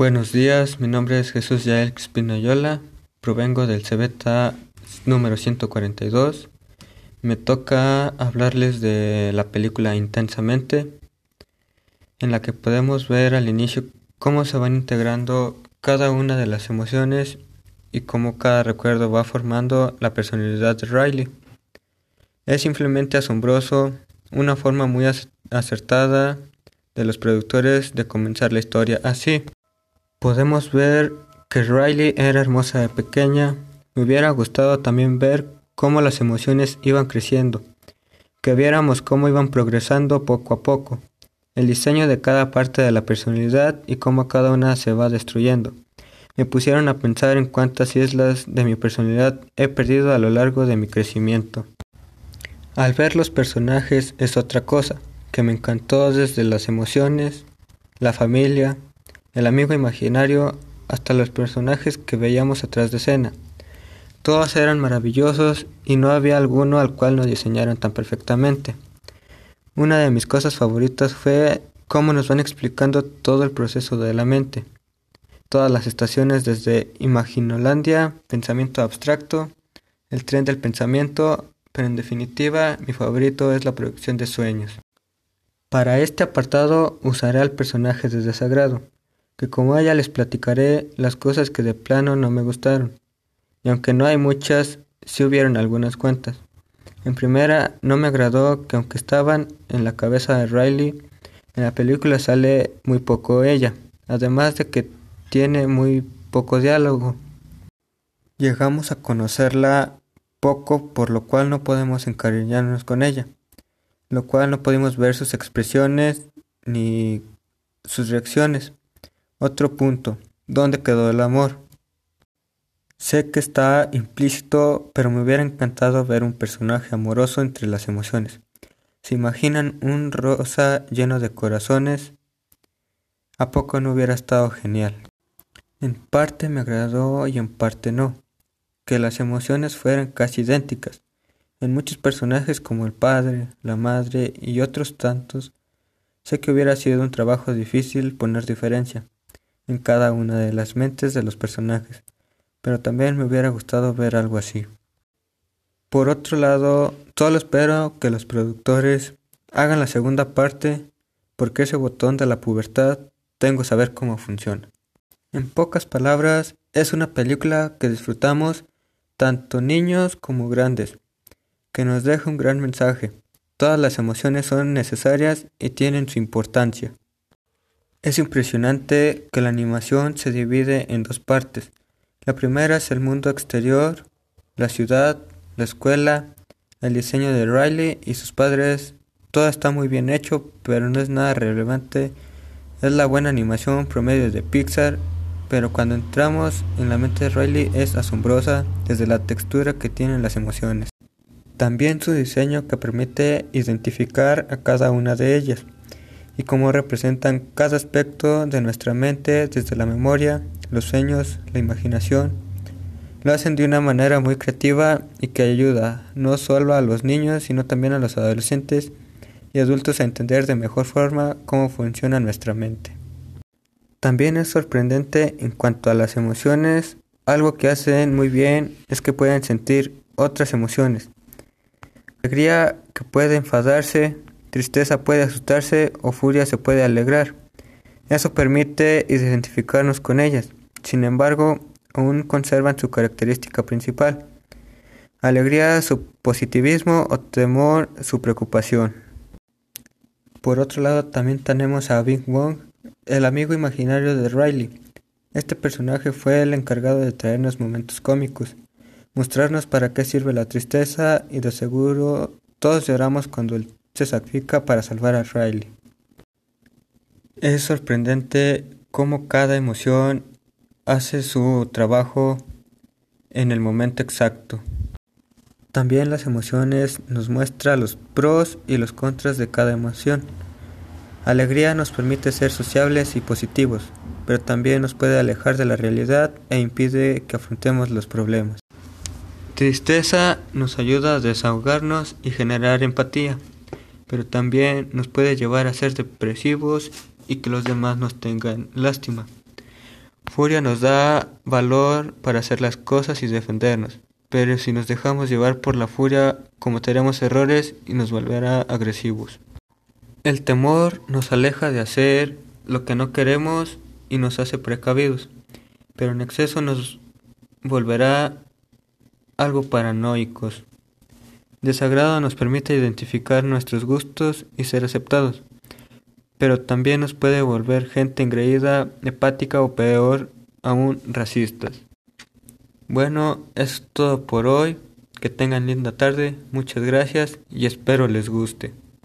Buenos días, mi nombre es Jesús Yael Espinoyola, provengo del CBTA número 142. Me toca hablarles de la película Intensamente, en la que podemos ver al inicio cómo se van integrando cada una de las emociones y cómo cada recuerdo va formando la personalidad de Riley. Es simplemente asombroso, una forma muy acertada de los productores de comenzar la historia así. Podemos ver que Riley era hermosa de pequeña. Me hubiera gustado también ver cómo las emociones iban creciendo, que viéramos cómo iban progresando poco a poco, el diseño de cada parte de la personalidad y cómo cada una se va destruyendo. Me pusieron a pensar en cuántas islas de mi personalidad he perdido a lo largo de mi crecimiento. Al ver los personajes es otra cosa, que me encantó desde las emociones, la familia, el amigo imaginario hasta los personajes que veíamos atrás de escena. Todos eran maravillosos y no había alguno al cual nos diseñaran tan perfectamente. Una de mis cosas favoritas fue cómo nos van explicando todo el proceso de la mente. Todas las estaciones desde Imaginolandia, pensamiento abstracto, el tren del pensamiento, pero en definitiva mi favorito es la producción de sueños. Para este apartado usaré al personaje de desagrado que como ella les platicaré las cosas que de plano no me gustaron. Y aunque no hay muchas, sí hubieron algunas cuantas. En primera, no me agradó que aunque estaban en la cabeza de Riley, en la película sale muy poco ella, además de que tiene muy poco diálogo. Llegamos a conocerla poco, por lo cual no podemos encariñarnos con ella, lo cual no podemos ver sus expresiones ni sus reacciones. Otro punto, ¿dónde quedó el amor? Sé que está implícito, pero me hubiera encantado ver un personaje amoroso entre las emociones. ¿Se imaginan un rosa lleno de corazones? ¿A poco no hubiera estado genial? En parte me agradó y en parte no, que las emociones fueran casi idénticas. En muchos personajes como el padre, la madre y otros tantos, sé que hubiera sido un trabajo difícil poner diferencia en cada una de las mentes de los personajes, pero también me hubiera gustado ver algo así. Por otro lado, solo espero que los productores hagan la segunda parte porque ese botón de la pubertad tengo saber cómo funciona. En pocas palabras, es una película que disfrutamos tanto niños como grandes, que nos deja un gran mensaje. Todas las emociones son necesarias y tienen su importancia. Es impresionante que la animación se divide en dos partes. La primera es el mundo exterior, la ciudad, la escuela, el diseño de Riley y sus padres. Todo está muy bien hecho, pero no es nada relevante. Es la buena animación promedio de Pixar, pero cuando entramos en la mente de Riley es asombrosa desde la textura que tienen las emociones. También su diseño que permite identificar a cada una de ellas y cómo representan cada aspecto de nuestra mente desde la memoria, los sueños, la imaginación. Lo hacen de una manera muy creativa y que ayuda no solo a los niños, sino también a los adolescentes y adultos a entender de mejor forma cómo funciona nuestra mente. También es sorprendente en cuanto a las emociones, algo que hacen muy bien es que pueden sentir otras emociones. Alegría que puede enfadarse, Tristeza puede asustarse o furia se puede alegrar. Eso permite identificarnos con ellas. Sin embargo, aún conservan su característica principal. Alegría, su positivismo o temor, su preocupación. Por otro lado, también tenemos a Big Wong, el amigo imaginario de Riley. Este personaje fue el encargado de traernos momentos cómicos, mostrarnos para qué sirve la tristeza y de seguro todos lloramos cuando el se sacrifica para salvar a Riley. Es sorprendente cómo cada emoción hace su trabajo en el momento exacto. También las emociones nos muestra los pros y los contras de cada emoción. Alegría nos permite ser sociables y positivos, pero también nos puede alejar de la realidad e impide que afrontemos los problemas. Tristeza nos ayuda a desahogarnos y generar empatía pero también nos puede llevar a ser depresivos y que los demás nos tengan lástima. Furia nos da valor para hacer las cosas y defendernos, pero si nos dejamos llevar por la furia cometeremos errores y nos volverá agresivos. El temor nos aleja de hacer lo que no queremos y nos hace precavidos, pero en exceso nos volverá algo paranoicos. Desagrado nos permite identificar nuestros gustos y ser aceptados, pero también nos puede volver gente engreída, hepática o peor aún racistas. Bueno, es todo por hoy. Que tengan linda tarde, muchas gracias y espero les guste.